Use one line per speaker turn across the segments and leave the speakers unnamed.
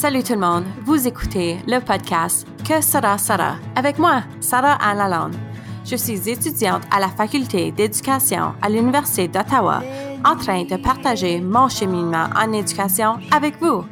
Salut tout le monde, vous écoutez le podcast Que sera Sarah avec moi, Sarah Anne Lalonde. Je suis étudiante à la faculté d'éducation à l'Université d'Ottawa, en train de partager mon cheminement en éducation avec vous.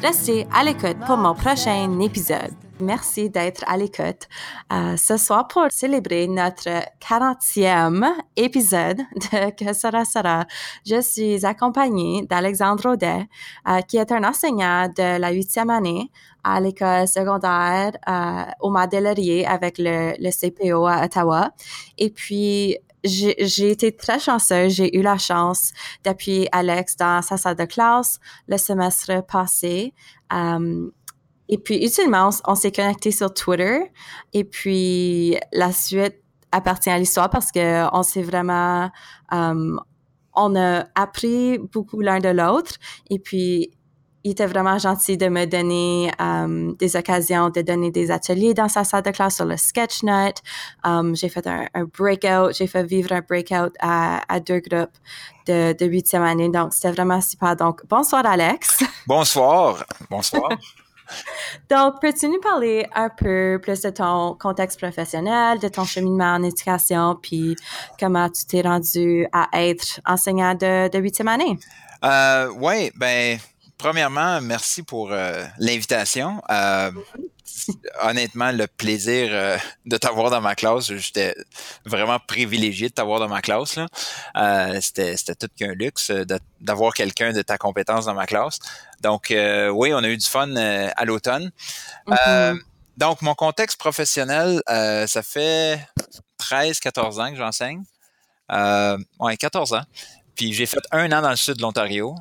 Restez à l'écoute pour mon prochain épisode. Merci d'être à l'écoute euh, ce soir pour célébrer notre 40e épisode de Que sera sera. Je suis accompagnée d'Alexandre Audet, euh, qui est un enseignant de la huitième année à l'école secondaire euh, au Madeleirier avec le, le CPO à Ottawa. Et puis, j'ai été très chanceuse. J'ai eu la chance d'appuyer Alex dans sa salle de classe le semestre passé. Um, et puis, utilement, on, s'est connecté sur Twitter. Et puis, la suite appartient à l'histoire parce que on s'est vraiment, um, on a appris beaucoup l'un de l'autre. Et puis, il était vraiment gentil de me donner um, des occasions de donner des ateliers dans sa salle de classe sur le SketchNote. Um, j'ai fait un, un breakout, j'ai fait vivre un breakout à, à deux groupes de huitième année. Donc, c'était vraiment super. Donc, bonsoir, Alex.
Bonsoir. Bonsoir.
Donc, peux-tu nous parler un peu plus de ton contexte professionnel, de ton cheminement en éducation, puis comment tu t'es rendu à être enseignant de huitième année?
Euh, oui, ben, premièrement, merci pour euh, l'invitation. Euh, honnêtement, le plaisir euh, de t'avoir dans ma classe, j'étais vraiment privilégié de t'avoir dans ma classe. Euh, c'était, c'était tout qu'un luxe d'avoir quelqu'un de ta compétence dans ma classe. Donc, oui, on a eu du fun à l'automne. Mm-hmm. donc, mon contexte professionnel, ça fait 13-14 ans que j'enseigne. Euh, ouais, 14 ans. Puis j'ai fait un an dans le sud de l'Ontario.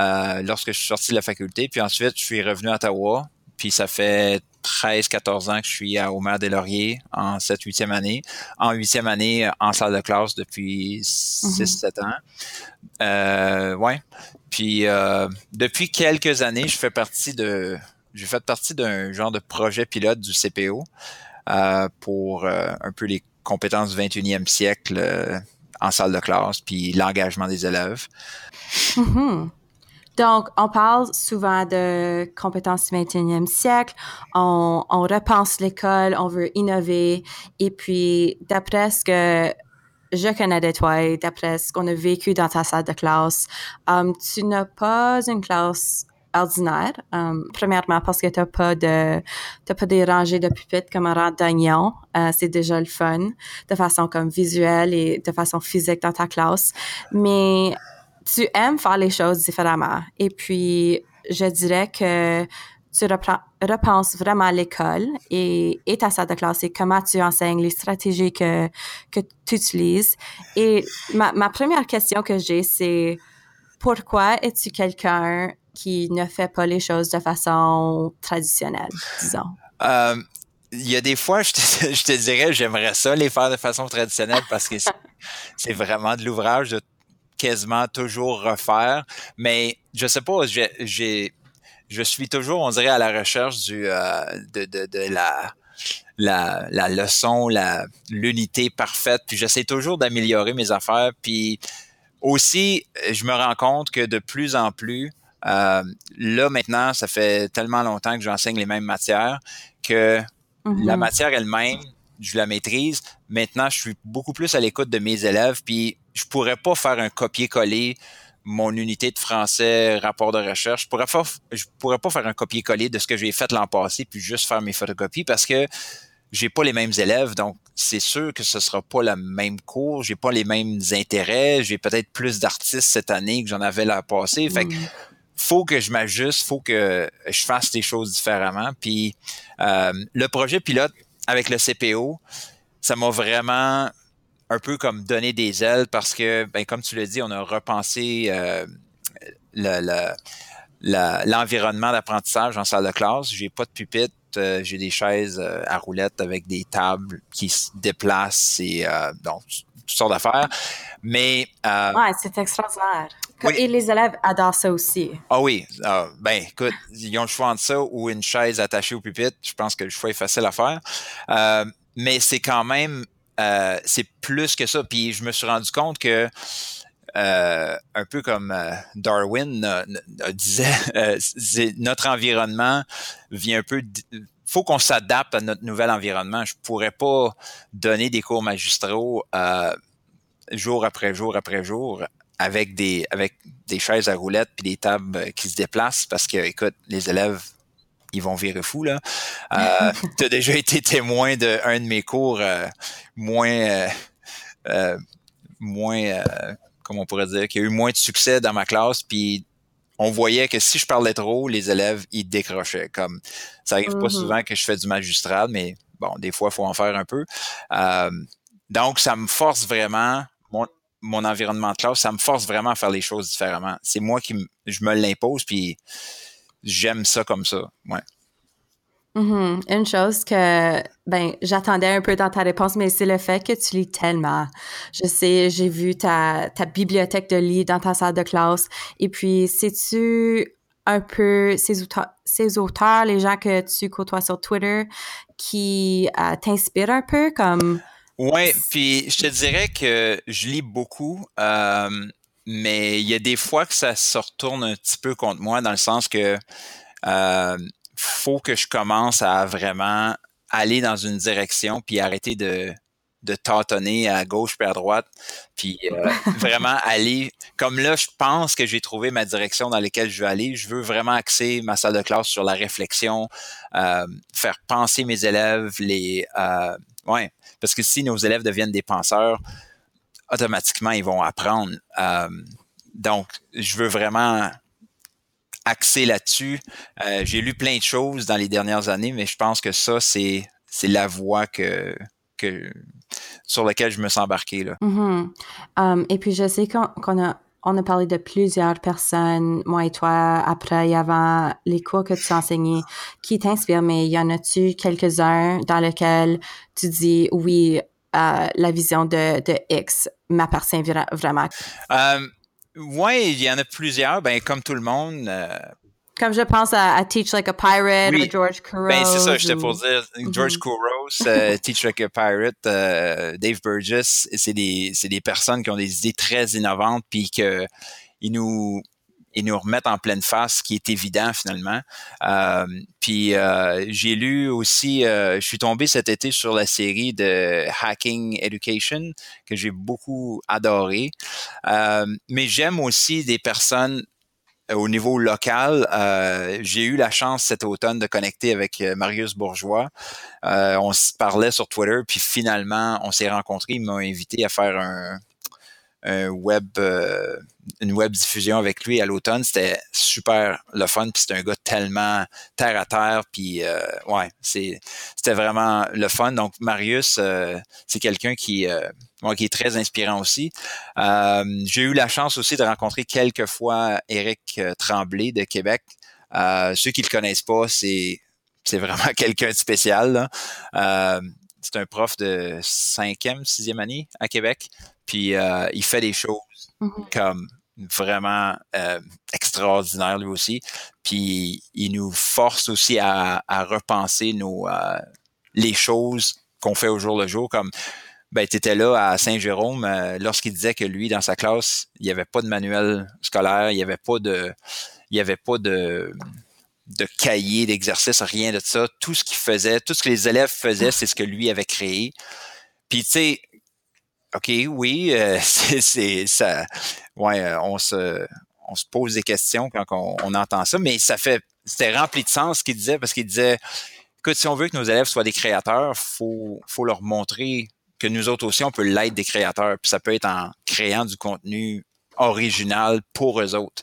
Euh, lorsque je suis sorti de la faculté. Puis ensuite, je suis revenu à Ottawa. Puis ça fait 13-14 ans que je suis à Omer des Lauriers en 7-8e année. En 8e année, en salle de classe depuis 6-7 mhm. ans. Euh, ouais. Puis euh, depuis quelques années, je fais partie de. J'ai fait partie d'un genre de projet pilote du CPO euh, pour euh, un peu les compétences du 21e siècle en salle de classe, puis l'engagement des élèves.
Mhm. Donc, on parle souvent de compétences du 21e siècle, on, on repense l'école, on veut innover, et puis d'après ce que je connais de toi d'après ce qu'on a vécu dans ta salle de classe, um, tu n'as pas une classe ordinaire. Um, premièrement, parce que tu n'as pas de, t'as pas des rangées de pupitres comme un rang d'oignon. Euh, c'est déjà le fun, de façon comme visuelle et de façon physique dans ta classe. Mais tu aimes faire les choses différemment. Et puis, je dirais que tu repenses vraiment à l'école et, et ta salle de classe et comment tu enseignes, les stratégies que, tu utilises. Et ma, ma première question que j'ai, c'est pourquoi es-tu quelqu'un qui ne fait pas les choses de façon traditionnelle, disons?
Euh, il y a des fois, je te, je te dirais, j'aimerais ça les faire de façon traditionnelle parce que c'est vraiment de l'ouvrage de quasiment toujours refaire. Mais je sais pas, j'ai, je suis toujours, on dirait, à la recherche du, euh, de, de, de la, la, la leçon, la, l'unité parfaite. Puis j'essaie toujours d'améliorer mes affaires. Puis aussi, je me rends compte que de plus en plus, euh, là maintenant, ça fait tellement longtemps que j'enseigne les mêmes matières que mm-hmm. la matière elle-même, je la maîtrise. Maintenant, je suis beaucoup plus à l'écoute de mes élèves. Puis je pourrais pas faire un copier-coller mon unité de français, rapport de recherche. Je pourrais pas, je pourrais pas faire un copier-coller de ce que j'ai fait l'an passé puis juste faire mes photocopies parce que j'ai pas les mêmes élèves, donc c'est sûr que ce sera pas le même cours, j'ai pas les mêmes intérêts, j'ai peut-être plus d'artistes cette année que j'en avais l'an passé. Fait que mm. faut que je m'ajuste, faut que je fasse des choses différemment. Puis euh, le projet pilote avec le CPO, ça m'a vraiment un peu comme donner des ailes parce que, ben, comme tu l'as dit, on a repensé euh, l'environnement d'apprentissage en salle de classe. J'ai pas de pupitre, euh, j'ai des chaises euh, à roulettes avec des tables qui se déplacent et donc toutes sortes d'affaires. Mais
ouais, c'est extraordinaire. Et les élèves adorent ça aussi.
Ah oui, ah, ben écoute, ils ont le choix entre ça ou une chaise attachée au pupitre. Je pense que le choix est facile à faire. mais c'est quand même euh, c'est plus que ça. Puis je me suis rendu compte que un peu comme Darwin disait, notre environnement vient un peu faut qu'on s'adapte à notre nouvel environnement. Je pourrais pas donner des cours magistraux jour après jour après jour avec des avec des chaises à roulettes puis des tables qui se déplacent parce que écoute les élèves ils vont virer fou là. Euh, tu as déjà été témoin d'un de, mes cours euh, moins euh, moins comment on pourrait dire qui a eu moins de succès dans ma classe puis on voyait que si je parlais trop, les élèves ils décrochaient. Comme ça arrive pas mm-hmm. souvent que je fais du magistral, mais bon, des fois il faut en faire un peu. donc ça me force vraiment mon environnement de classe, ça me force vraiment à faire les choses différemment. C'est moi qui je me l'impose, puis j'aime ça comme ça. Ouais.
Mm-hmm. Une chose que ben j'attendais un peu dans ta réponse, mais c'est le fait que tu lis tellement. Je sais, j'ai vu ta, ta bibliothèque de livres dans ta salle de classe. Et puis, sais-tu un peu ces auteurs, ces auteurs, les gens que tu côtoies sur Twitter, qui euh, t'inspirent un peu comme
oui, puis je te dirais que je lis beaucoup, euh, mais il y a des fois que ça se retourne un petit peu contre moi dans le sens que euh, faut que je commence à vraiment aller dans une direction puis arrêter de de tâtonner à gauche puis à droite, puis euh, vraiment aller comme là, je pense que j'ai trouvé ma direction dans laquelle je veux aller. Je veux vraiment axer ma salle de classe sur la réflexion, euh, faire penser mes élèves, les euh, ouais, parce que si nos élèves deviennent des penseurs, automatiquement ils vont apprendre. Euh, donc, je veux vraiment axer là-dessus. j'ai lu plein de choses dans les dernières années, mais je pense que ça c'est c'est la voie que que sur laquelle je me suis embarqué. Là.
Mm-hmm. Um, et puis, je sais qu'on a, on a parlé de plusieurs personnes, moi et toi, après et avant les cours que tu enseignais, qui t'inspirent, mais y en a-tu quelques-uns dans lesquels tu dis, oui, euh, la vision de, de X m'appartient vraiment?
Um, oui, il y en a plusieurs. Ben, comme tout le monde, euh,
comme je pense à, Teach Like a Pirate oui. George Couros.
Ben, c'est ça, j'étais pour dire. George mm euh, Teach Like a Pirate, euh, Dave Burgess, c'est des, c'est des personnes qui ont des idées très innovantes puis que ils nous, ils nous remettent en pleine face, ce qui est évident finalement. Euh, puis euh, j'ai lu aussi, euh, je suis tombé cet été sur la série de Hacking Education que j'ai beaucoup adoré. mais j'aime aussi des personnes au niveau local, euh, j'ai eu la chance cet automne de connecter avec euh, Marius Bourgeois. Euh, on se parlait sur Twitter, puis finalement, on s'est rencontrés. Il m'a invité à faire un, un web, une web diffusion avec lui à l'automne. C'était super le fun, puis c'était un gars tellement terre à terre, puis ouais, c'est, c'était vraiment le fun. Donc Marius, c'est quelqu'un qui qui est très inspirant aussi. Euh, j'ai eu la chance aussi de rencontrer quelques fois Éric euh, Tremblay de Québec. Euh, ceux qui le connaissent pas, c'est c'est vraiment quelqu'un de spécial. c'est un prof de cinquième, sixième année à Québec. Puis il fait des choses mm-hmm. comme vraiment extraordinaires lui aussi. Puis il nous force aussi à, à repenser nos les choses qu'on fait au jour le jour. Comme ben, tu étais là à Saint-Jérôme euh, lorsqu'il disait que lui, dans sa classe, il n'y avait pas de manuel scolaire, il n'y avait pas de. Il y avait pas de de cahier d'exercice, rien de ça. Tout ce qu'il faisait, tout ce que les élèves faisaient, c'est ce que lui avait créé. Puis tu sais, OK, oui, euh, c'est ça. Ouais, euh, on se on se pose des questions quand on, entend ça, mais ça fait c'était rempli de sens ce qu'il disait parce qu'il disait écoute, si on veut que nos élèves soient des créateurs, faut faut leur montrer que nous autres aussi, on peut l'être des créateurs. Puis ça peut être en créant du contenu original pour eux autres.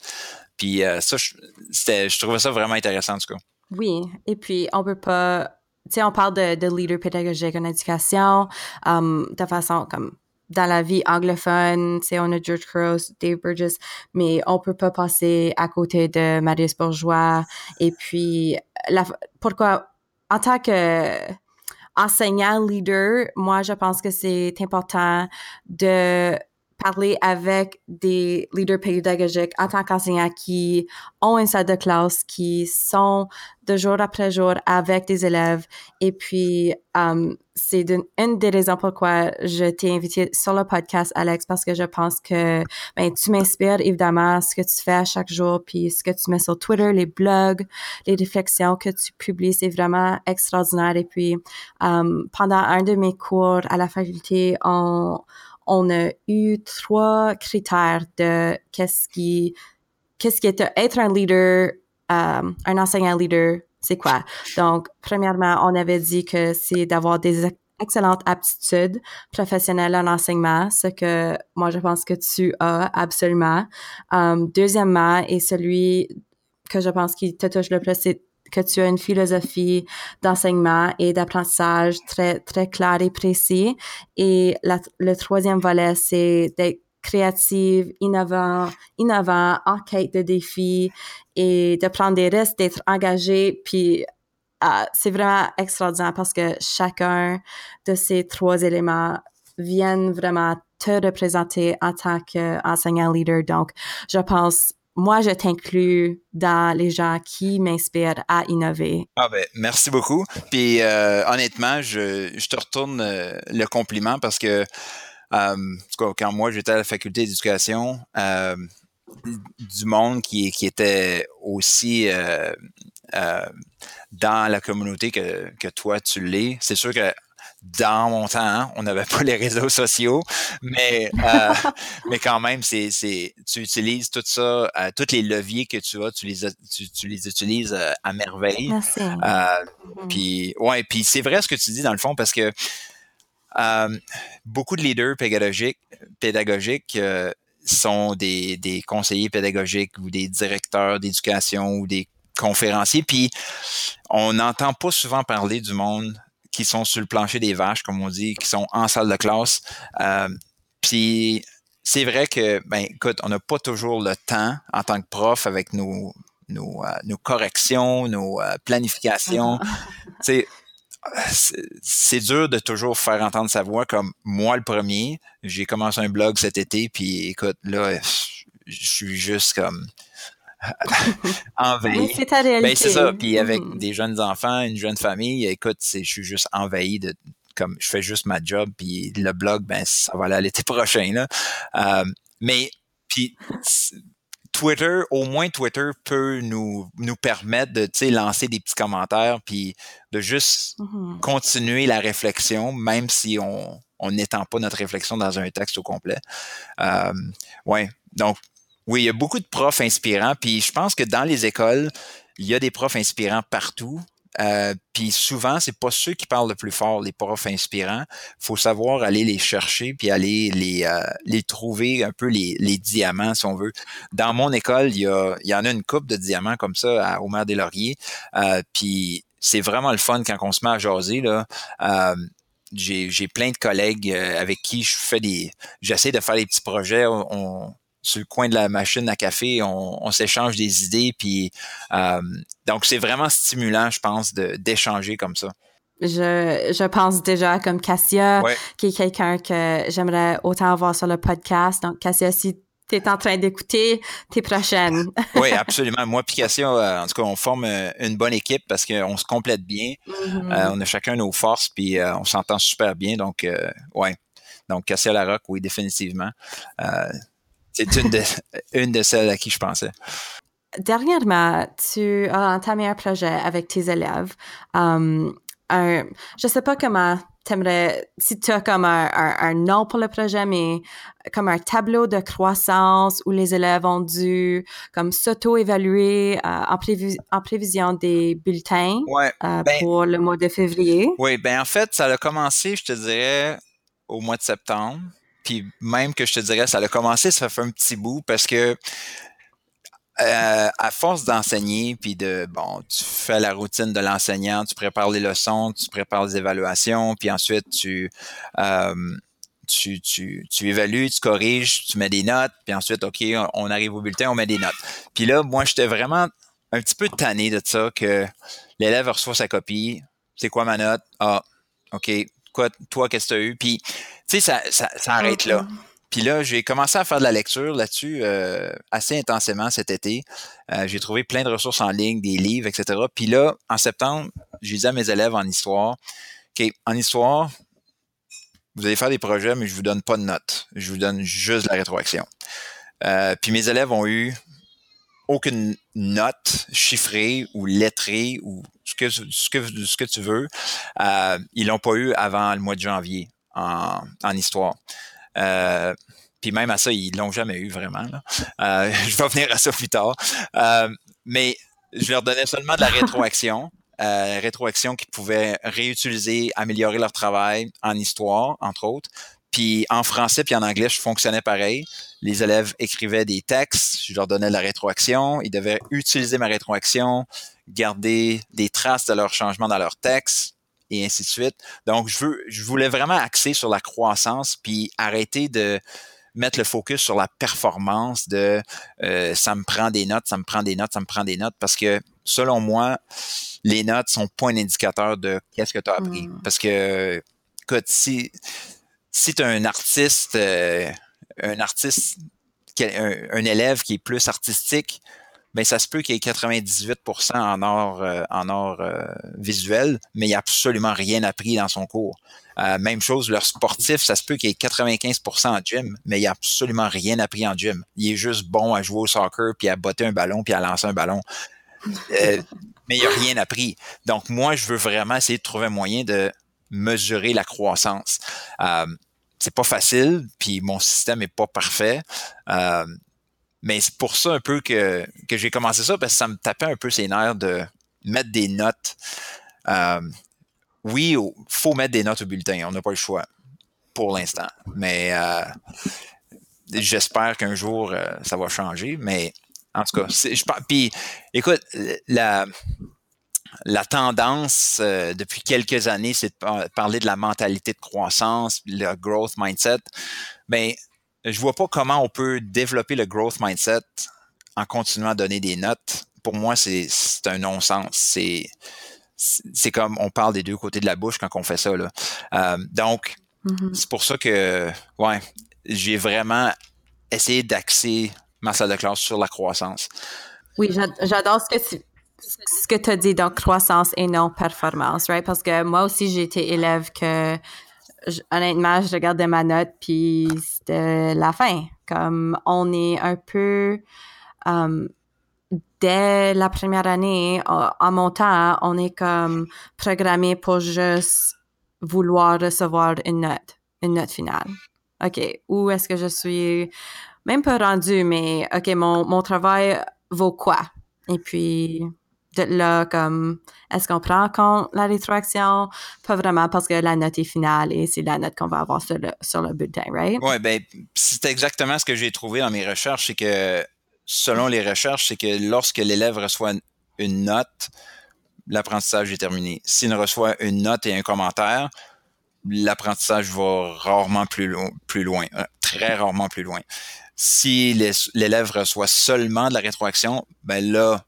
Puis euh, ça, je, je trouvais ça vraiment intéressant, en tout cas.
Oui, et puis on peut pas... Tu sais, on parle de, de leader pédagogique en éducation, um, de façon comme dans la vie anglophone, sais, on a George Couros, Dave Burgess, mais on peut pas passer à côté de Marius Bourgeois. Et puis, la, pourquoi, en tant que enseignant, leader, moi, je pense que c'est important de parler avec des leaders pédagogiques en tant qu'enseignants qui ont une salle de classe, qui sont de jour après jour avec des élèves. Et puis, um, c'est une, des raisons pourquoi je t'ai invité sur le podcast, Alex, parce que je pense que ben, tu m'inspires évidemment ce que tu fais chaque jour, puis ce que tu mets sur Twitter, les blogs, les réflexions que tu publies, c'est vraiment extraordinaire. Et puis, um, pendant un de mes cours à la faculté, on, on a eu trois critères de qu'est-ce qui, qu'est-ce qui est être un leader, euh, un enseignant leader, c'est quoi? Donc, premièrement, on avait dit que c'est d'avoir des excellentes aptitudes professionnelles en enseignement, ce que moi je pense que tu as absolument. Um, deuxièmement, et celui que je pense qui te touche le plus, c'est que tu as une philosophie d'enseignement et d'apprentissage très, très claire et précis. Et le troisième volet, c'est d'être créative, innovant, innovant, en quête de défis et de prendre des risques, d'être engagé. Puis euh, c'est vraiment extraordinaire parce que chacun de ces trois éléments viennent vraiment te représenter en tant qu'enseignant leader. Donc, je pense moi, je t'inclus dans les gens qui m'inspirent à innover.
Ah ben, merci beaucoup. Puis euh, honnêtement, je, te retourne euh, le compliment parce que euh, quand moi j'étais à la faculté d'éducation, euh, du monde qui, était aussi dans la communauté que toi tu l'es, c'est sûr que dans mon temps, hein, on n'avait pas les réseaux sociaux, mais euh, mais quand même, c'est c'est tu utilises tout ça, euh, tous les leviers que tu as, tu les tu, les utilises euh, à merveille.
Merci.
Mm-hmm. Puis ouais, puis c'est vrai ce que tu dis dans le fond parce que beaucoup de leaders pédagogiques pédagogiques sont des, des conseillers pédagogiques ou des directeurs d'éducation ou des conférenciers. Puis on n'entend pas souvent parler du monde qui sont sur le plancher des vaches, comme on dit, qui sont en salle de classe. Euh, puis c'est vrai que, ben, écoute, on n'a pas toujours le temps en tant que prof avec nos, nos, euh, nos corrections, nos euh, planifications. c'est c'est dur de toujours faire entendre sa voix comme moi le premier. J'ai commencé un blog cet été, puis écoute, là, je suis juste comme envahi.
c'est ta réalité.
Ben, c'est ça. Puis avec mm. des jeunes enfants, une jeune famille, écoute, je suis juste envahi de comme je fais juste ma job, puis le blog, ben ça va aller l'été prochain. Là. Euh, mais puis Twitter, au moins Twitter peut nous, nous permettre de lancer des petits commentaires puis de juste mm-hmm. continuer la réflexion, même si on n'étend pas notre réflexion dans un texte au complet. Euh, ouais, donc oui, il y a beaucoup de profs inspirants, puis je pense que dans les écoles, il y a des profs inspirants partout. Euh, puis souvent, c'est pas ceux qui parlent le plus fort, les profs inspirants. faut savoir aller les chercher puis aller les, euh, les trouver un peu les, les, diamants, si on veut. Dans mon école, il y, a, il y en a une coupe de diamants comme ça à Omer des Lauriers. Euh, puis c'est vraiment le fun quand on se met à jaser. Là. J'ai plein de collègues avec qui je fais des. J'essaie de faire des petits projets. Sur le coin de la machine à café, on, s'échange des idées, puis euh, donc c'est vraiment stimulant, je pense, d'échanger comme ça.
Je, je pense déjà comme Cassia, qui est quelqu'un que j'aimerais autant avoir sur le podcast. Donc, Cassia, si tu es en train d'écouter, t'es prochaine.
oui, absolument. Moi et Cassia, euh, en tout cas, on forme euh, une bonne équipe parce qu'on se complète bien. Mm-hmm. on a chacun nos forces, puis on s'entend super bien. Donc, ouais. Donc, Cassia Larocque, oui, définitivement. C'est une de, une de celles à qui je pensais.
Dernièrement, tu as entamé un projet avec tes élèves. Um, un, je sais pas comment t'aimerais, si tu as comme un, un, nom pour le projet, mais comme un tableau de croissance où les élèves ont dû comme s'auto-évaluer euh, en, en, prévision des bulletins euh, ben pour le mois de février.
Oui, ben en fait, ça a commencé, je te dirais, au mois de septembre. Puis même que je te dirais, ça a commencé, ça fait un petit bout parce que euh, à force d'enseigner, puis de bon, tu fais la routine de l'enseignant, tu prépares les leçons, tu prépares les évaluations, puis ensuite tu, euh, tu, tu, évalues, tu corriges, tu mets des notes, puis ensuite, OK, on arrive au bulletin, on met des notes. Puis là, moi, j'étais vraiment un petit peu tanné de ça, que l'élève reçoit sa copie, c'est quoi ma note? Ah, OK, quoi, toi, qu'est-ce que tu as eu? Puis, tu sais, ça, ça, ça, arrête là. puis là, j'ai commencé à faire de la lecture là-dessus euh, assez intensément cet été. Euh, j'ai trouvé plein de ressources en ligne, des livres, etc. Puis là, en septembre, j'ai dit à mes élèves en histoire, OK, en histoire, vous allez faire des projets, mais je vous donne pas de notes. Je vous donne juste de la rétroaction. Euh, puis mes élèves ont eu aucune note chiffrée ou lettrée ou ce que, ce que, ce que tu veux. Euh, ils l'ont pas eu avant le mois de janvier en, en histoire. Euh, puis même à ça, ils l'ont jamais eu vraiment. Euh, je vais venir à ça plus tard. Euh, mais je leur donnais seulement de la rétroaction. Rétroaction qui pouvaient réutiliser, améliorer leur travail en histoire, entre autres. Puis en français puis en anglais, je fonctionnais pareil. Les élèves écrivaient des textes, je leur donnais de la rétroaction. Ils devaient utiliser ma rétroaction, garder des traces de leurs changements dans leur texte et ainsi de suite. Donc, je, veux, je voulais vraiment axer sur la croissance puis arrêter de mettre le focus sur la performance de euh, ça me prend des notes, ça me prend des notes, ça me prend des notes parce que selon moi, les notes sont pas un indicateur de qu'est-ce que tu as appris.
Mm.
Parce que, écoute, si, si tu as un artiste, euh, un artiste, un, un, élève qui est plus artistique, ben ça se peut qu'il y ait 98% en art, euh, en art euh, visuel, mais il n'a absolument rien appris dans son cours. Même chose, leur sportif, ça se peut qu'il y ait 95% en gym, mais il n'a absolument rien appris en gym. Il est juste bon à jouer au soccer, puis à botter un ballon, puis à lancer un ballon. Mais il n'a rien appris. Donc, moi, je veux vraiment essayer de trouver un moyen de mesurer la croissance. Euh, c'est pas facile, puis mon système est pas parfait. Euh, mais c'est pour ça un peu que, que j'ai commencé ça, parce que ça me tapait un peu ses nerfs de mettre des notes. Euh, oui, faut mettre des notes au bulletin. On n'a pas le choix pour l'instant. Mais euh, j'espère qu'un jour, euh, ça va changer. Mais en tout cas, je, puis écoute, la, la tendance euh, depuis quelques années, c'est de parler de la mentalité de croissance, le growth mindset. Mais je vois pas comment on peut développer le growth mindset en continuant à donner des notes. Pour moi, c'est un non-sens. C'est c'est comme on parle des deux côtés de la bouche quand on fait ça. Là. Euh, donc, mm-hmm. c'est pour ça que ouais, j'ai vraiment essayé d'axer ma salle de classe sur la croissance.
Oui, j'adore ce que tu ce que tu as dit, donc croissance et non performance, right? Parce que moi aussi, j'ai été élève que, honnêtement, je regardais ma note, puis c'était la fin. Comme on est un peu. Um, dès la première année, en montant, on est comme programmé pour juste vouloir recevoir une note, une note finale. OK, où est-ce que je suis? Même pas rendu, mais OK, mon, mon travail vaut quoi? Et puis, là, comme, est-ce qu'on prend en compte la rétroaction? Pas vraiment parce que la note est finale et c'est la note qu'on va avoir sur le, sur le bulletin, right?
Oui, ben, c'est exactement ce que j'ai trouvé dans mes recherches, c'est que selon les recherches, c'est que lorsque l'élève reçoit une note, l'apprentissage est terminé. S'il reçoit une note et un commentaire, l'apprentissage va rarement plus, plus loin, euh, très rarement plus loin. Si l'élève reçoit seulement de la rétroaction, ben là,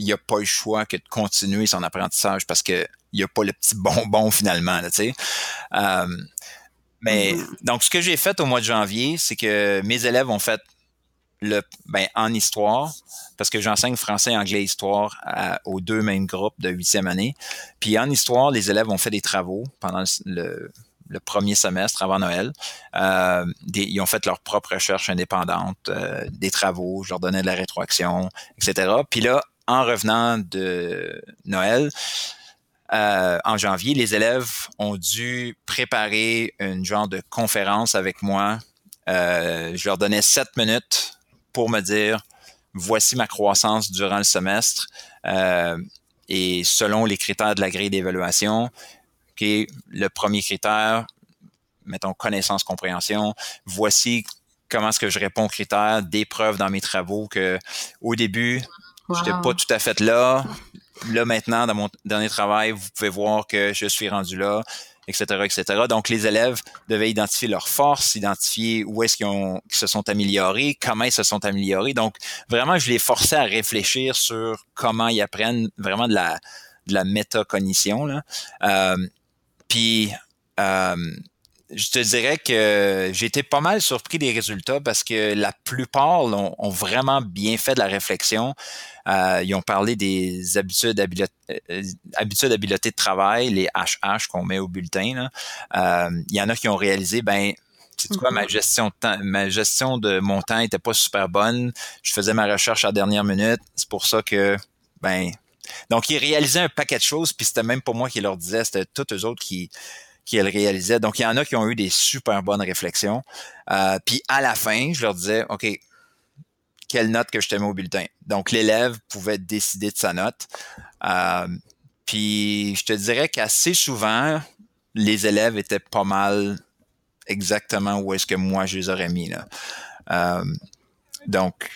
il n'y a pas le choix que de continuer son apprentissage parce que il n'y a pas le petit bonbon finalement, tu sais. Euh, mais mm-hmm. donc, ce que j'ai fait au mois de janvier, c'est que mes élèves ont fait le ben, en histoire, parce que j'enseigne français, anglais, histoire aux deux mêmes groupes de huitième année. Puis en histoire, les élèves ont fait des travaux pendant le, le premier semestre avant Noël. Euh, des, ils ont fait leur propre recherche indépendante, euh, des travaux, je leur donnais de la rétroaction, etc. Puis là, en revenant de Noël, euh, en janvier, les élèves ont dû préparer une genre de conférence avec moi. Euh, je leur donnais sept minutes pour me dire voici ma croissance durant le semestre euh, et selon les critères de la grille d'évaluation, le premier critère, mettons connaissance compréhension, voici comment est-ce que je réponds aux critères des preuves dans mes travaux que au début wow. j'étais pas tout à fait là. Là maintenant dans mon dernier travail, vous pouvez voir que je suis rendu là etc., etc. Donc, les élèves devaient identifier leurs forces, identifier où est-ce qu'ils, ont, qu'ils se sont améliorés, comment ils se sont améliorés. Donc, vraiment, je les forçais à réfléchir sur comment ils apprennent vraiment de la, de la métacognition. Là. Euh, puis, euh, je te dirais que j'ai été pas mal surpris des résultats parce que la plupart ont, vraiment bien fait de la réflexion. Euh, ils ont parlé des habitudes habileté, euh, habitudes de travail, les HH qu'on met au bulletin. Euh, il y en a qui ont réalisé, ben, tu quoi, ma mm-hmm. gestion de temps, ma gestion de mon temps était pas super bonne. Je faisais ma recherche à la dernière minute. C'est pour ça que, ben, donc ils réalisaient un paquet de choses, puis c'était même pas moi qui leur disais, c'était tous eux autres qui qui le réalisaient. Donc, il y en a qui ont eu des super bonnes réflexions. Euh, puis à la fin, je leur disais, OK, quelle note que je te mets au bulletin? Donc, l'élève pouvait décider de sa note. Euh, puis je te dirais qu'assez souvent, les élèves étaient pas mal exactement où est-ce que moi je les aurais mis. Là. Euh, donc,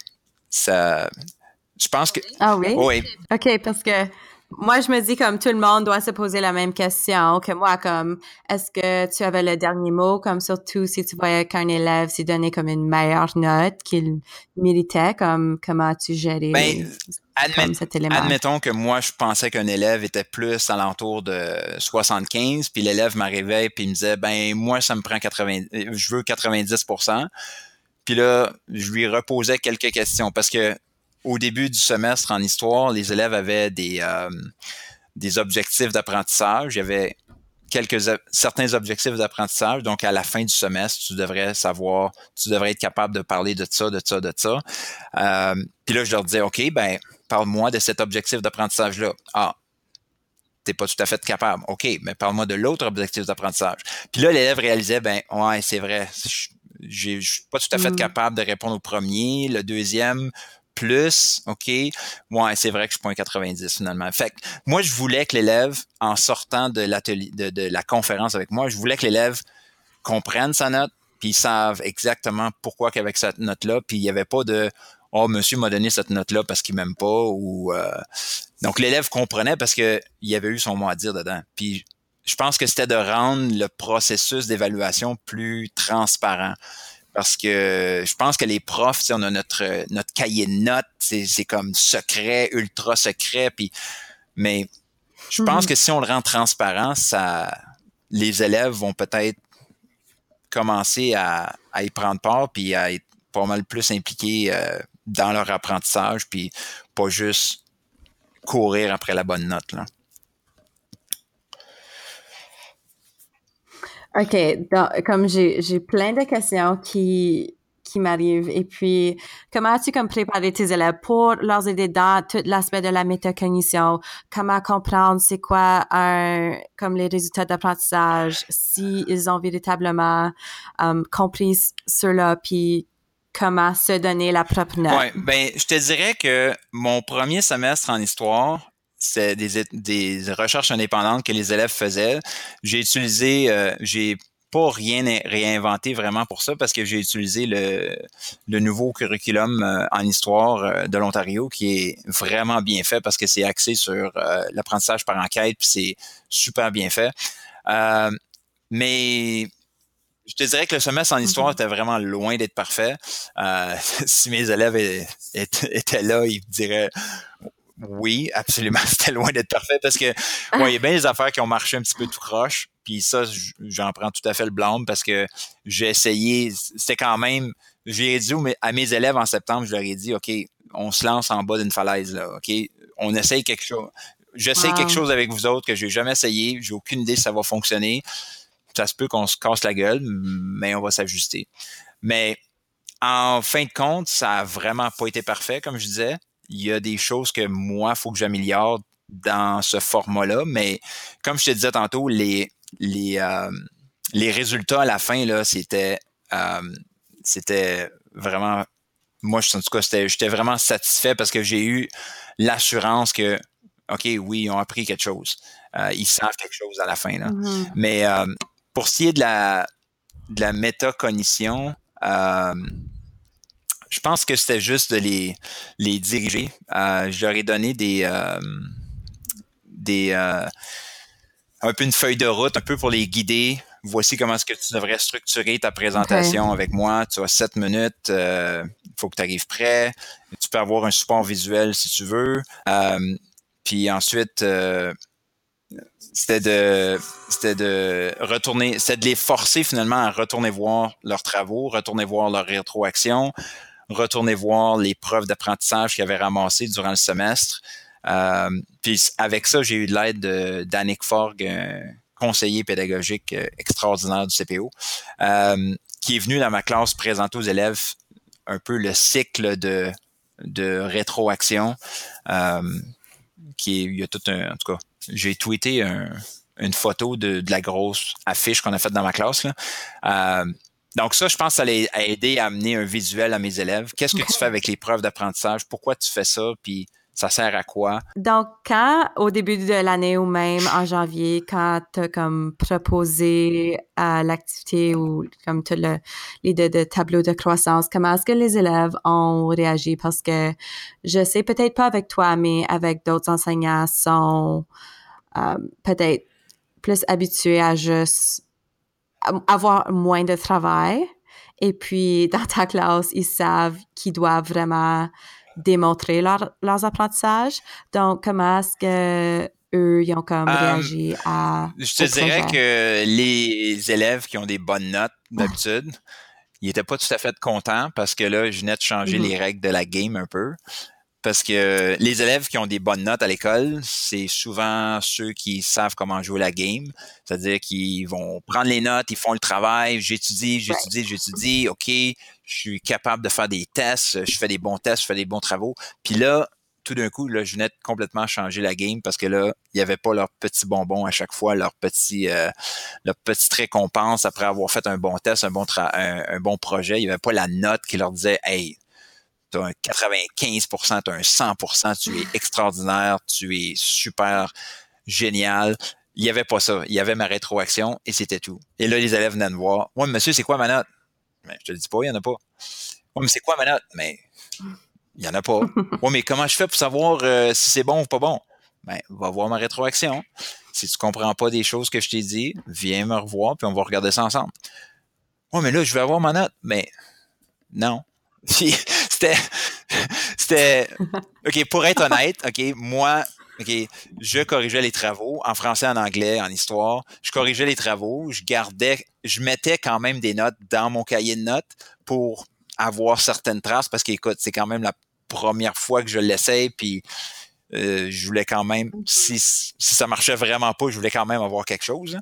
ça. Je pense que.
Ah oui?
Oui.
OK, parce que moi, je me dis comme tout le monde doit se poser la même question que moi, comme est-ce que tu avais le dernier mot, comme surtout si tu voyais qu'un élève s'est donné comme une meilleure note qu'il méritait, comme comment tu gérais
ben, cet élément. Admettons que moi, je pensais qu'un élève était plus alentour de 75, puis l'élève m'arrivait puis il me disait, ben moi, ça me prend 80, je veux 90% Puis là, je lui reposais quelques questions parce que au début du semestre en histoire, les élèves avaient des, euh, des objectifs d'apprentissage. Il y avait quelques certains objectifs d'apprentissage. Donc, à la fin du semestre, tu devrais savoir, tu devrais être capable de parler de ça, de ça, de ça. Euh, puis là, je leur disais, OK, ben, parle-moi de cet objectif d'apprentissage-là. Ah, t'es pas tout à fait capable. OK, mais parle-moi de l'autre objectif d'apprentissage. Puis là, l'élève réalisait, ben, ouais, c'est vrai, je suis pas tout à fait mm. capable de répondre au premier. Le deuxième, plus, OK, ouais, c'est vrai que je suis pas un 90 finalement. Fait que moi, je voulais que l'élève, en sortant de l'atelier, de, la conférence avec moi, je voulais que l'élève comprenne sa note, puis ils savent exactement pourquoi qu'avec cette note-là, puis il n'y avait pas de Oh, monsieur m'a donné cette note-là parce qu'il m'aime pas ou euh, donc l'élève comprenait parce que il avait eu son mot à dire dedans. Puis je pense que c'était de rendre le processus d'évaluation plus transparent parce que je pense que les profs, on a notre notre cahier de notes, c'est comme secret, ultra secret, puis mais je pense mm-hmm. que si on le rend transparent, ça les élèves vont peut-être commencer à, y prendre part puis à être pas mal plus impliqués euh, dans leur apprentissage puis pas juste courir après la bonne note là.
OK. Donc, comme j'ai, plein de questions qui, qui m'arrivent. Et puis, comment as-tu comme préparé tes élèves pour leur aider dans tout l'aspect de la métacognition? Comment comprendre c'est quoi un, comme les résultats d'apprentissage, s'ils ils ont véritablement um, compris cela, puis comment se donner la propre note?
Oui, ben, je te dirais que mon premier semestre en histoire, des, des, recherches indépendantes que les élèves faisaient. J'ai utilisé, euh, j'ai pas rien réinventé vraiment pour ça parce que j'ai utilisé le, le, nouveau curriculum euh, en histoire euh, de l'Ontario qui est vraiment bien fait parce que c'est axé sur l'apprentissage par enquête puis c'est super bien fait. mais je te dirais que le semestre en histoire mm-hmm. était vraiment loin d'être parfait. si mes élèves étaient là, ils diraient oui, absolument. C'était loin d'être parfait parce que il y a bien des affaires qui ont marché un petit peu tout croche. Puis ça, j'en prends tout à fait le blâme parce que j'ai essayé. C'était quand même. J'ai dit à mes élèves en septembre, je leur ai dit, OK, on se lance en bas d'une falaise là. OK, on essaye quelque chose. J'essaye quelque chose avec vous autres que j'ai jamais essayé. J'ai aucune idée si ça va fonctionner. Ça se peut qu'on se casse la gueule, mais on va s'ajuster. Mais en fin de compte, ça a vraiment pas été parfait, comme je disais il y a des choses que moi, il faut que j'améliore dans ce format-là. Mais comme je te disais tantôt, les, les, euh, les résultats à la fin, là, c'était, euh, c'était vraiment, moi, en tout cas, j'étais vraiment satisfait parce que j'ai eu l'assurance que, OK, oui, ils ont appris quelque chose. Euh, ils savent quelque chose à la fin. Là. Mm-hmm. Mais pour ce qui est de la, de la métacognition, je pense que c'était juste de les, les diriger. Euh, je leur ai donné des, euh, des euh, un peu une feuille de route, un peu pour les guider. Voici comment est-ce que tu devrais structurer ta présentation avec moi. Tu as sept minutes, il faut que tu arrives prêt. Tu peux avoir un support visuel si tu veux. puis ensuite, c'était de c'était de retourner c'était de les forcer finalement à retourner voir leurs travaux retourner voir leur rétroaction retourner voir les preuves d'apprentissage qu'ils avaient ramassées durant le semestre euh, puis avec ça j'ai eu de l'aide d'Annick Forg un conseiller pédagogique euh, extraordinaire du CPO euh, qui est venu dans ma classe présenter aux élèves un peu le cycle de de rétroaction euh, qui est, il y a tout un, en tout cas, j'ai tweeté une photo de, la grosse affiche qu'on a faite dans ma classe. Euh, donc ça, je pense que ça a aidé à amener un visuel à mes élèves. Qu'est-ce que tu fais avec les preuves d'apprentissage? Pourquoi tu fais ça? Puis ça sert à quoi?
Donc, quand, au début de l'année ou même en janvier, quand tu as comme proposé l'activité ou comme tu l'idée de tableau de croissance, comment est-ce que les élèves ont réagi? Parce que je sais peut-être pas avec toi, mais avec d'autres enseignants sont euh, peut-être plus habitués à juste avoir moins de travail. Et puis, dans ta classe, ils savent qu'ils doivent vraiment démontrer leurs apprentissages. Donc, comment est-ce que eux, ils ont comme euh, réagi à.
Je te dirais que les élèves qui ont des bonnes notes d'habitude, ils n'étaient pas tout à fait contents parce que là, je venais de changer mm-hmm. les règles de la game un peu parce que les élèves qui ont des bonnes notes à l'école, c'est souvent ceux qui savent comment jouer la game. C'est-à-dire qu'ils vont prendre les notes, ils font le travail, j'étudie, j'étudie, j'étudie, OK, je suis capable de faire des tests, je fais des bons tests, je fais des bons travaux. Puis là, tout d'un coup, là, je venais de complètement changer la game parce que là, il n'y avait pas leur petit bonbon à chaque fois, leur petit, euh, leur petite récompense après avoir fait un bon test, un bon, un, bon projet. Il n'y avait pas la note qui leur disait, hey, tu as un 95% tu as un 100% tu es extraordinaire, tu es super génial. Il n'y avait pas ça. Il y avait ma rétroaction et c'était tout. Et là, les élèves venaient me voir. Ouais, monsieur, c'est quoi ma note? Mais je te le dis pas, il n'y en a pas. Ouais, mais c'est quoi ma note? Mais il n'y en a pas. Ouais, mais comment je fais pour savoir euh, si c'est bon ou pas bon? Ben, va voir ma rétroaction. Si tu comprends pas des choses que je t'ai dit, viens me revoir, puis on va regarder ça ensemble. Ouais, mais là, je vais avoir ma note. Mais non. c'était, OK, pour être honnête, OK, moi, OK, je corrigeais les travaux en français, en anglais, en histoire. Je corrigeais les travaux, je gardais, je mettais quand même des notes dans mon cahier de notes pour avoir certaines traces parce qu'écoute, c'est quand même la première fois que je l'essaye, puis euh, je voulais quand même, si, si ça marchait vraiment pas, je voulais quand même avoir quelque chose.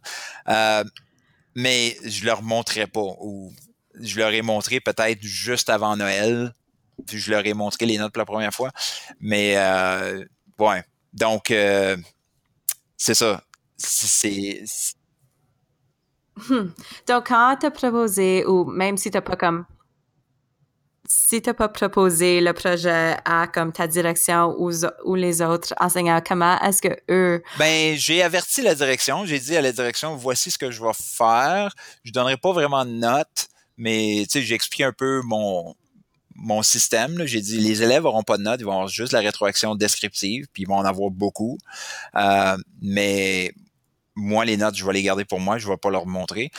Euh, mais je leur montrais pas ou je leur ai montré peut-être juste avant Noël. Puis je leur ai montré les notes pour la première fois. Mais euh, ouais. Donc euh, c'est ça. C'est.
Hmm. Donc quand tu as proposé, ou même si tu n'as pas comme si tu pas proposé le projet à comme ta direction ou, ou les autres enseignants, comment est-ce que eux...
Ben, j'ai averti la direction. J'ai dit à la direction, voici ce que je vais faire. Je donnerai pas vraiment de notes, mais tu sais, j'ai expliqué un peu mon, mon système. J'ai dit les élèves n'auront pas de notes, ils vont avoir juste la rétroaction descriptive, puis ils vont en avoir beaucoup. Euh, mais moi, les notes, je vais les garder pour moi, je ne vais pas leur montrer.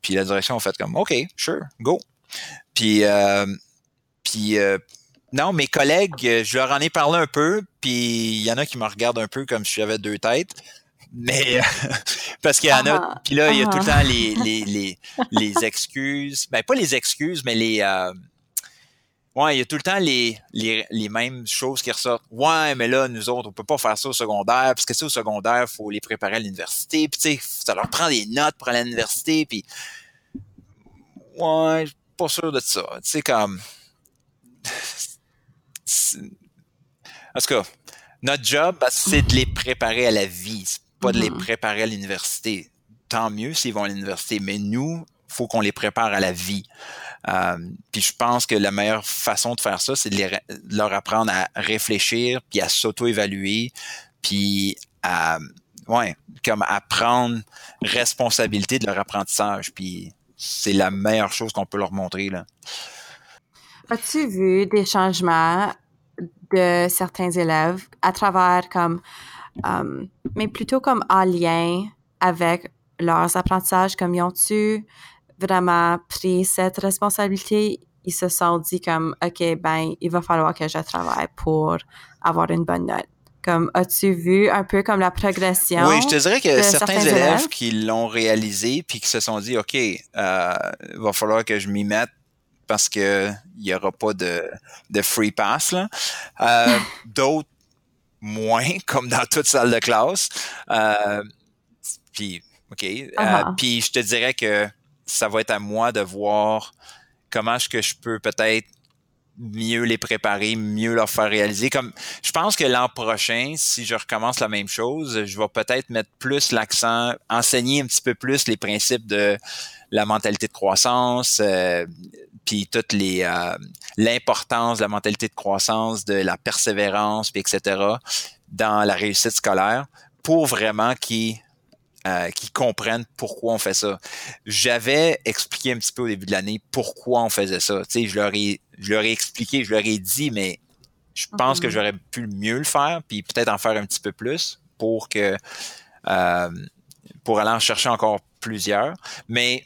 Puis la direction a fait comme OK, sure, go. Puis, euh, puis euh, non, mes collègues, je leur en ai parlé un peu, puis il y en a qui me regardent un peu comme si j'avais deux têtes. Mais parce qu'il y en a, ah, puis là, il y a tout le ah. temps les, les, les, les excuses. Ben, pas les excuses, mais les. Euh, ouais, il y a tout le temps les, les, les mêmes choses qui ressortent. Ouais, mais là, nous autres, on peut pas faire ça au secondaire, parce que ça, au secondaire, faut les préparer à l'université. Puis tu sais, ça leur prend des notes pour aller à l'université. Puis. Ouais, je suis pas sûr de ça. Tu sais, comme. En tout cas, notre job, ben, c'est de les préparer à la vie pas de les mm-hmm. préparer à l'université. Tant mieux s'ils vont à l'université, mais nous, faut qu'on les prépare à la vie. Euh, puis je pense que la meilleure façon de faire ça, c'est de, leur apprendre à réfléchir, puis à s'auto-évaluer, puis à, ouais, comme à prendre responsabilité de leur apprentissage. Puis c'est la meilleure chose qu'on peut leur montrer là.
As-tu vu des changements de certains élèves à travers comme Um, mais plutôt comme en lien avec leurs apprentissages, comme ils ont-tu vraiment pris cette responsabilité, ils se sont dit comme, OK, ben, il va falloir que je travaille pour avoir une bonne note. Comme, as-tu vu un peu comme la progression?
Oui, je te dirais que certains, élèves, qui l'ont réalisé puis qui se sont dit, OK, il euh, va falloir que je m'y mette parce que il y aura pas de, de free pass. Euh, D'autres moins, comme dans toute salle de classe. Euh, puis, OK. Uh-huh. puis je te dirais que ça va être à moi de voir comment est-ce que je peux peut-être mieux les préparer, mieux leur faire réaliser. Comme je pense que l'an prochain, si je recommence la même chose, je vais peut-être mettre plus l'accent, enseigner un petit peu plus les principes de la mentalité de croissance, euh, puis toute les euh, l'importance de la mentalité de croissance, de la persévérance, puis etc. dans la réussite scolaire pour vraiment qu'ils euh, qui comprennent pourquoi on fait ça. J'avais expliqué un petit peu au début de l'année pourquoi on faisait ça. Tu sais, je leur ai, je leur ai expliqué, je leur ai dit, mais je pense que mm-hmm. j'aurais pu mieux le faire, puis peut-être en faire un petit peu plus pour que euh, pour aller en chercher encore plusieurs. Mais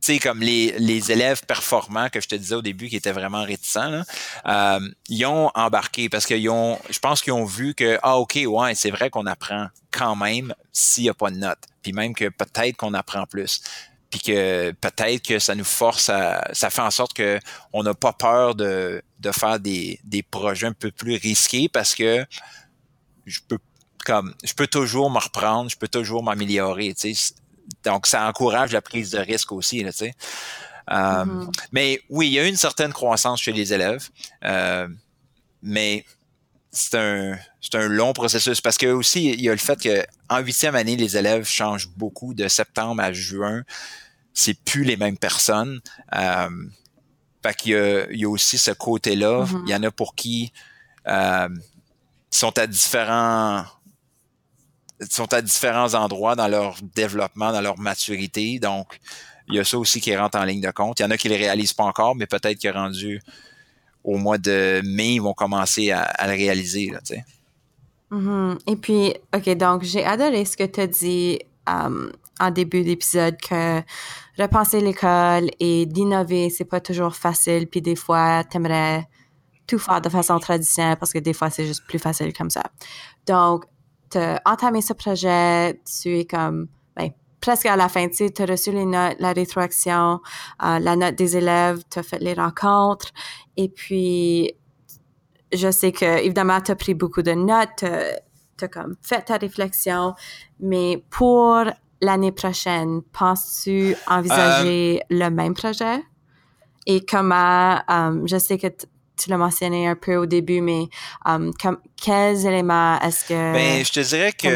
tu sais, comme les, les élèves performants que je te disais au début qui étaient vraiment réticents, euh, ils ont embarqué parce qu'ils ont, je pense qu'ils ont vu que, ah, OK, ouais, c'est vrai qu'on apprend quand même s'il n'y a pas de notes. Puis même que peut-être qu'on apprend plus. Puis que peut-être que ça nous force à, ça fait en sorte que on n'a pas peur de, de faire des, des projets un peu plus risqués parce que je peux comme je peux toujours me reprendre, je peux toujours m'améliorer. Donc, ça encourage la prise de risque aussi, là, tu sais. Euh, mm-hmm. Mais oui, il y a une certaine croissance chez les élèves, euh, mais c'est un, c'est un long processus parce que aussi, il y a le fait que en huitième année, les élèves changent beaucoup de septembre à juin. C'est plus les mêmes personnes. Euh, fait qu'il y a, il y a aussi ce côté-là. Mm-hmm. Il y en a pour qui euh, sont à différents sont à différents endroits dans leur développement, dans leur maturité. Donc, il y a ça aussi qui rentre en ligne de compte. Il y en a qui ne le réalisent pas encore, mais peut-être que rendu au mois de mai, ils vont commencer à, le réaliser.
Mm-hmm. Et puis, OK, donc j'ai adoré ce que tu as dit um, en début d'épisode que repenser l'école et d'innover, c'est pas toujours facile. Puis des fois, tu aimerais tout faire de façon traditionnelle parce que des fois, c'est juste plus facile comme ça. Donc, t'as entamé ce projet, tu es comme ben, presque à la fin, tu as reçu les notes, la rétroaction, euh, la note des élèves, tu as fait les rencontres et puis je sais que évidemment tu as pris beaucoup de notes, tu as comme fait ta réflexion, mais pour l'année prochaine, penses-tu envisager euh, le même projet? Et comment, euh, je sais que tu l'as mentionné un peu au début, mais um, quels éléments est-ce que
ben, je te dirais que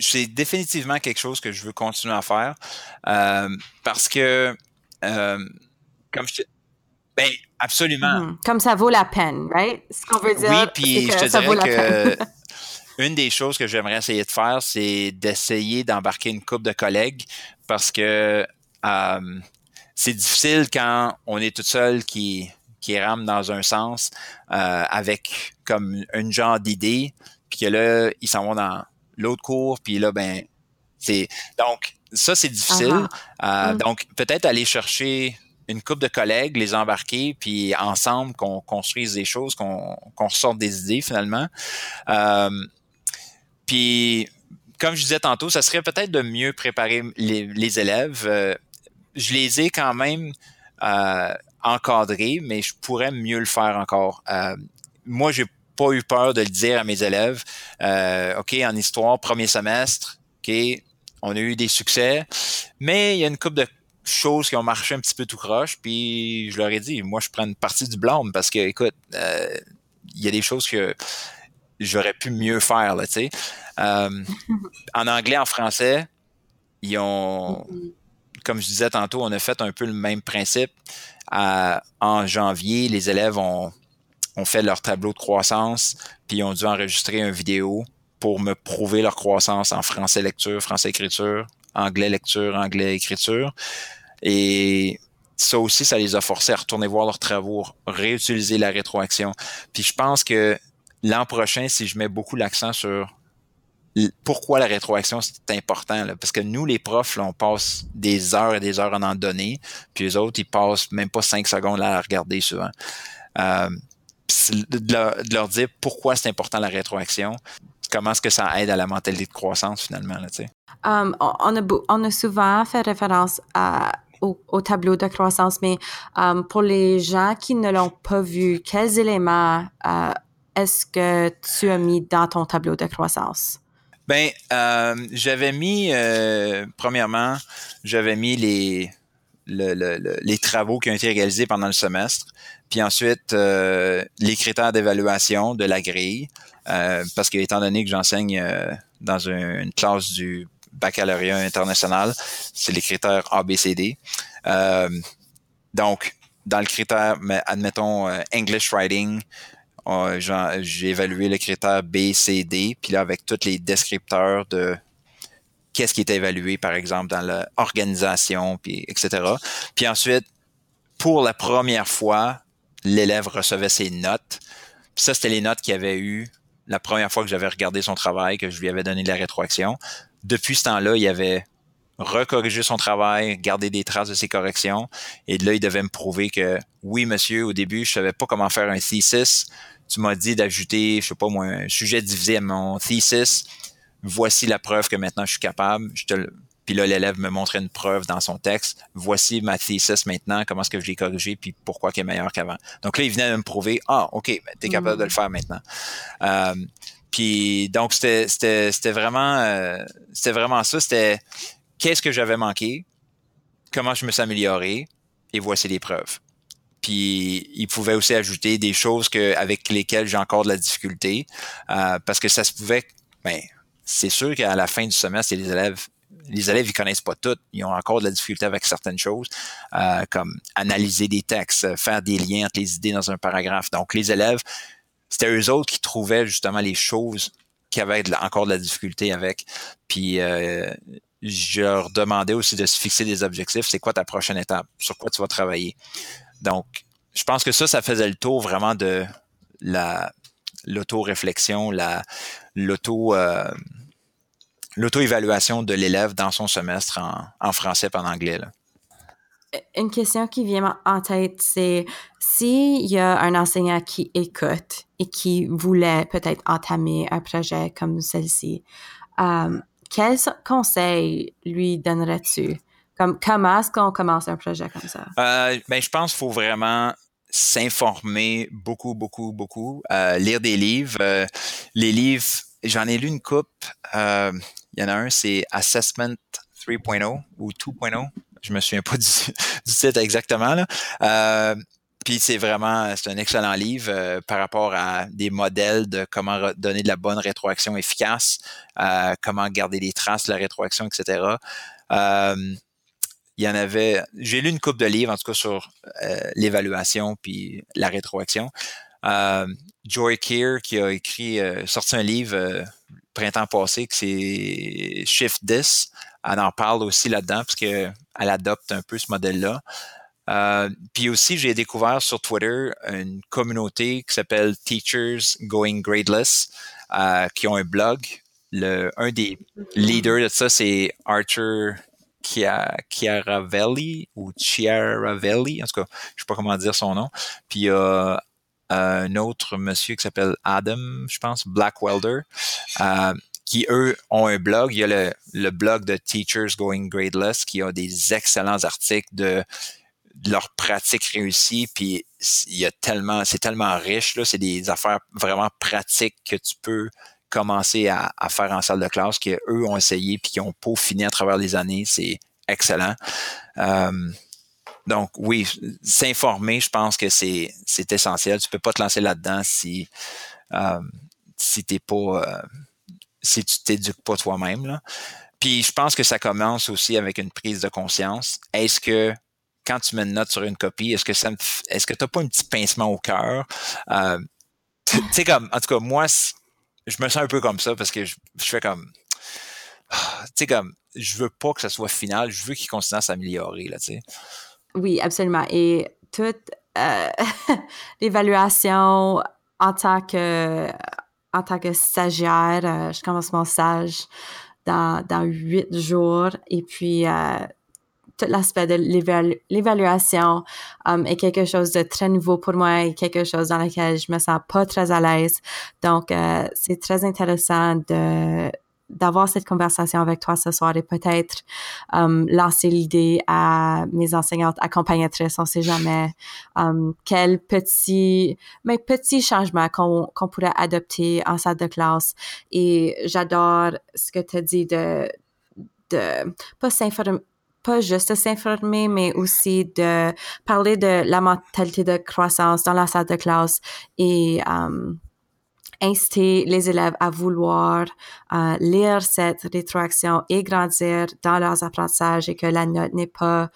c'est définitivement quelque chose que je veux continuer à faire euh, parce que euh, comme je te ben absolument.
Hmm. Comme ça vaut la peine, right? Ce qu'on veut dire.
Oui, puis je te dirais que une des choses que j'aimerais essayer de faire, c'est d'essayer d'embarquer une couple de collègues parce que euh, c'est difficile quand on est tout seul qui qui rame dans un sens euh, avec comme une genre d'idée, puis que là, ils s'en vont dans l'autre cours, puis là, ben, c'est... Donc, ça, c'est difficile. Euh, mm. Donc, peut-être aller chercher une couple de collègues, les embarquer, puis ensemble qu'on construise des choses, qu'on qu'on ressorte des idées finalement. Euh, puis, comme je disais tantôt, ça serait peut-être de mieux préparer les, les élèves. je les ai quand même euh, encadré, mais je pourrais mieux le faire encore. Euh, moi, j'ai pas eu peur de le dire à mes élèves. Euh, OK, en histoire, premier semestre, OK, on a eu des succès, mais il y a une couple de choses qui ont marché un petit peu tout croche, puis je leur ai dit, moi, je prends une partie du blâme parce que, écoute, euh, il y a des choses que j'aurais pu mieux faire, là, tu sais. Euh, en anglais, en français, ils ont... Comme je disais tantôt, on a fait un peu le même principe. En janvier, les élèves ont, fait leur tableau de croissance, puis ont dû enregistrer une vidéo pour me prouver leur croissance en français lecture, français écriture, anglais lecture, anglais écriture. Et ça aussi, ça les a forcés à retourner voir leurs travaux, réutiliser la rétroaction. Puis je pense que l'an prochain, si je mets beaucoup l'accent sur pourquoi la rétroaction c'est important parce que nous les profs on passe des heures et des heures à en donner puis les autres ils passent même pas cinq secondes à regarder souvent euh, de leur, dire pourquoi c'est important la rétroaction, comment est-ce que ça aide à la mentalité de croissance finalement. Là,
um, on, a, on a souvent fait référence au, tableau de croissance, mais um, pour les gens qui ne l'ont pas vu, quels éléments uh, est-ce que tu as mis dans ton tableau de croissance?
Ben, euh, j'avais mis, euh, premièrement, j'avais mis les, les travaux qui ont été réalisés pendant le semestre, puis ensuite euh, les critères d'évaluation de la grille, parce que étant donné que j'enseigne dans une classe du baccalauréat international, c'est les critères ABCD. donc, dans le critère, admettons English Writing, j'ai évalué le critère BCD, puis là avec tous les descripteurs de qu'est-ce qui est évalué, par exemple, dans l'organisation, puis etc. Puis ensuite, pour la première fois, l'élève recevait ses notes. Puis ça, c'était les notes qu'il avait eues la première fois que j'avais regardé son travail, que je lui avais donné de la rétroaction. Depuis ce temps-là, il avait recorrigé son travail, gardé des traces de ses corrections. Et là, il devait me prouver que oui, monsieur, au début, je savais pas comment faire un thesis. Tu m'as dit d'ajouter, je sais pas moi, un sujet divisé à mon thesis voici la preuve que maintenant je suis capable. Je te puis là, l'élève me montrait une preuve dans son texte. Voici ma thesis maintenant, comment est-ce que je l'ai corrigé, puis pourquoi qu'elle est meilleure qu'avant. Donc là, il venait de me prouver, ah, OK, ben, tu es capable de le mm. faire maintenant. Euh, puis donc, c'était vraiment euh, c'était vraiment ça. C'était qu'est-ce que j'avais manqué, comment je me suis amélioré, et voici les preuves. Puis il pouvait aussi ajouter des choses que, avec lesquelles j'ai encore de la difficulté, euh, parce que ça se pouvait, ben, c'est sûr qu'à la fin du semestre, les élèves les élèves ils connaissent pas tout, ils ont encore de la difficulté avec certaines choses, euh, comme analyser des textes, faire des liens entre les idées dans un paragraphe. Donc les élèves, c'était eux autres qui trouvaient justement les choses qui avaient encore de la difficulté avec. Puis euh, je leur demandais aussi de se fixer des objectifs. C'est quoi ta prochaine étape? Sur quoi tu vas travailler? Donc, je pense que ça, ça faisait le tour vraiment de la l'auto-réflexion, la l'auto euh, l'auto-évaluation de l'élève dans son semestre en, français et en anglais.
Une question qui vient en tête, c'est s'il y a un enseignant qui écoute et qui voulait peut-être entamer un projet comme celui-ci, euh, quels conseils lui donnerais-tu? Comme, comment est-ce qu'on commence un projet comme ça?
Euh, ben, je pense qu'il faut vraiment s'informer beaucoup, beaucoup, beaucoup, euh, lire des livres. Euh, les livres, j'en ai lu une coupe. Il y en a un, c'est Assessment 3.0 ou 2.0. Je me souviens pas du, du titre exactement. Là. puis c'est vraiment, c'est un excellent livre par rapport à des modèles de comment donner de la bonne rétroaction efficace, comment garder les traces de la rétroaction, etc il y en avait. J'ai lu une coupe de livres, en tout cas, sur euh, l'évaluation puis la rétroaction. Euh, Joy Keir, qui a écrit, euh, sorti un livre euh, printemps passé, que c'est Shift This. Elle en parle aussi là-dedans, parce qu'elle adopte un peu ce modèle-là. puis aussi, j'ai découvert sur Twitter une communauté qui s'appelle Teachers Going Gradeless, qui ont un blog. Le, un des leaders de ça, c'est Archer Chiaravelli ou Chiaravelli, en tout cas, je sais pas comment dire son nom. Puis il y a euh, un autre monsieur qui s'appelle Adam, je pense, Blackwelder, euh, qui eux ont un blog. Il y a le, le, blog de Teachers Going Gradeless qui a des excellents articles de, leur pratique réussie. Puis il y a tellement, c'est tellement riche là, c'est des affaires vraiment pratiques que tu peux commencé à, faire en salle de classe, qu'eux ont essayé puis qui ont peaufiné à travers les années. C'est excellent. Euh, donc oui, s'informer, je pense que c'est, essentiel. Tu peux pas te lancer là-dedans si euh, si t'es pas euh, si tu t'éduques pas toi-même. Puis je pense que ça commence aussi avec une prise de conscience. Est-ce que quand tu mets une note sur une copie, est-ce que ça est-ce que tu n'as pas un petit pincement au cœur? tu sais, comme, en tout cas, moi, je me sens un peu comme ça parce que je, fais comme tu sais comme je veux pas que ça soit final, je veux qu'il continue à s'améliorer là, tu sais.
Oui, absolument. Et toute euh, l'évaluation en tant que en tant que stagiaire, euh, je commence mon stage dans, dans huit jours et puis euh, l'aspect de l'évaluation um, est quelque chose de très nouveau pour moi et quelque chose dans lequel je me sens pas très à l'aise. Donc, euh, c'est très intéressant de d'avoir cette conversation avec toi ce soir et peut-être um, lancer l'idée à mes enseignantes accompagnatrices, on sait jamais um, quel petit, mais petit changement qu'on qu'on pourrait adopter en salle de classe. Et j'adore ce que tu as dit de, de pas s'informer pas juste s'informer, mais aussi de parler de la mentalité de croissance dans la salle de classe et um, inciter les élèves à vouloir euh, lire cette rétroaction et grandir dans leurs apprentissages et que la note n'est pas,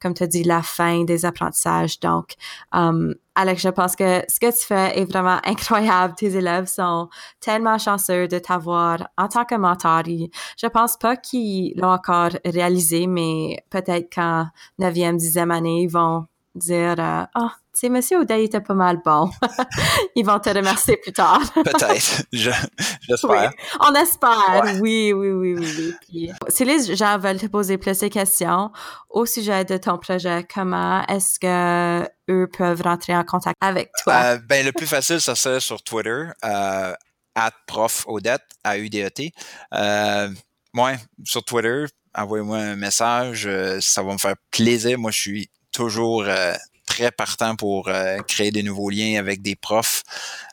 comme tu dis, la fin des apprentissages. Donc, um, Alex, je pense que ce que tu fais est vraiment incroyable. Tes élèves sont tellement chanceux de t'avoir en tant que mentor. Je pense pas qu'ils l'ont encore réalisé, mais peut-être qu'en neuvième, dixième année, ils vont dire euh, ah sais monsieur O'Day était pas mal bon. Ils vont te remercier plus tard.
Peut-être. J'espère.
On espère. Oui oui oui oui, oui. si les gens veulent te poser plus de questions au sujet de ton projet. Comment est-ce que eux peuvent rentrer en contact avec toi?
Euh, ben le plus facile ça serait sur Twitter euh, at prof Odette à UDET euh, moi sur Twitter envoyez-moi un message ça va me faire plaisir. Moi je suis toujours euh, très partant pour euh, créer des nouveaux liens avec des profs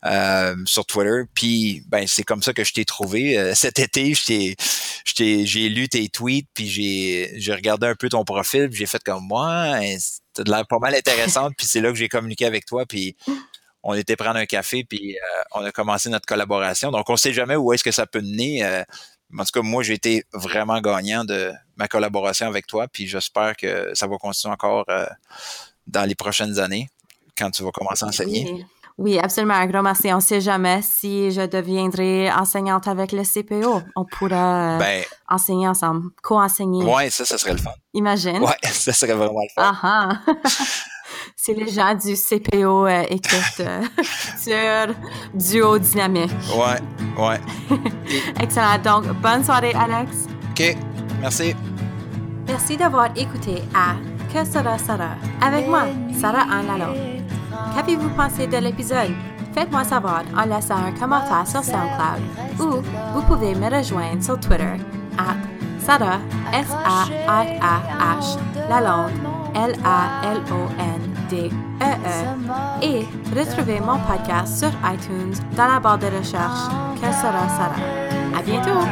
euh, sur Twitter. Puis ben c'est comme ça que je t'ai trouvé cet été. j'ai lu tes tweets, puis j'ai j'ai regardé un peu ton profil, j'ai fait comme moi. T'as de l'air pas mal intéressante. puis c'est là que j'ai communiqué avec toi, puis on était prendre un café, puis on a commencé notre collaboration. Donc on sait jamais où est-ce que ça peut mener. en tout cas, moi, j'ai été vraiment gagnant de, ma collaboration avec toi, puis j'espère que ça va continuer encore euh, dans les prochaines années quand tu vas commencer à enseigner?
Oui. absolument. Un grand merci. On ne sait jamais si je deviendrai enseignante avec le CPO. On pourra euh, ben, enseigner ensemble, co-enseigner.
Oui, ça, ça serait le fun.
Imagine.
Oui, ça serait vraiment le fun.
Ah, ah. si les gens du CPO euh, écoutent sur Duo Dynamique.
Oui, oui.
Excellent. Donc, bonne soirée, Alex.
OK. Merci.
Merci d'avoir écouté à Que sera Sarah avec moi, Sarah Anne Lalonde. Qu'avez-vous pensé de l'épisode? Faites-moi savoir en laissant un commentaire sur SoundCloud ou vous pouvez me rejoindre sur Twitter à Sarah, S-A-R-A-H, Lalonde, L-A-L-O-N-D-E-E, -E, et retrouvez mon podcast sur iTunes dans la barre de recherche Que sera Sarah. À bientôt!